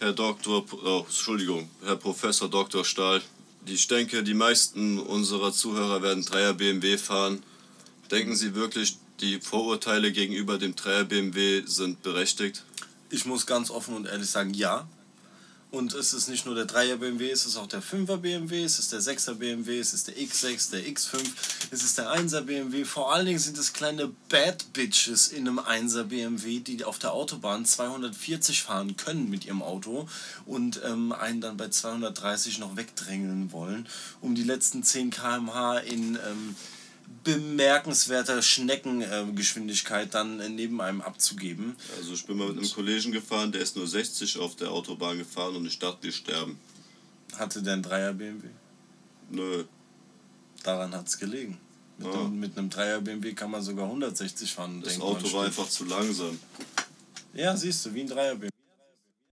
Herr Doktor, oh, Entschuldigung, Herr Professor Dr. Stahl. Ich denke, die meisten unserer Zuhörer werden Dreier BMW fahren. Denken Sie wirklich, die Vorurteile gegenüber dem Dreier BMW sind berechtigt? Ich muss ganz offen und ehrlich sagen, ja. Und es ist nicht nur der 3er BMW, es ist auch der 5er BMW, es ist der 6er BMW, es ist der X6, der X5, es ist der 1er BMW. Vor allen Dingen sind es kleine Bad Bitches in einem 1er BMW, die auf der Autobahn 240 fahren können mit ihrem Auto und ähm, einen dann bei 230 noch wegdrängeln wollen, um die letzten 10 km/h in... Ähm, bemerkenswerter Schneckengeschwindigkeit dann äh, neben einem abzugeben. Also ich bin mal mit einem Kollegen gefahren, der ist nur 60 auf der Autobahn gefahren und ich dachte, wir sterben. Hatte der einen Dreier BMW? Nö. Daran hat es gelegen. Mit, ah. einem, mit einem Dreier BMW kann man sogar 160 fahren. Das Auto war einfach zu langsam. Ja, siehst du, wie ein Dreier BMW.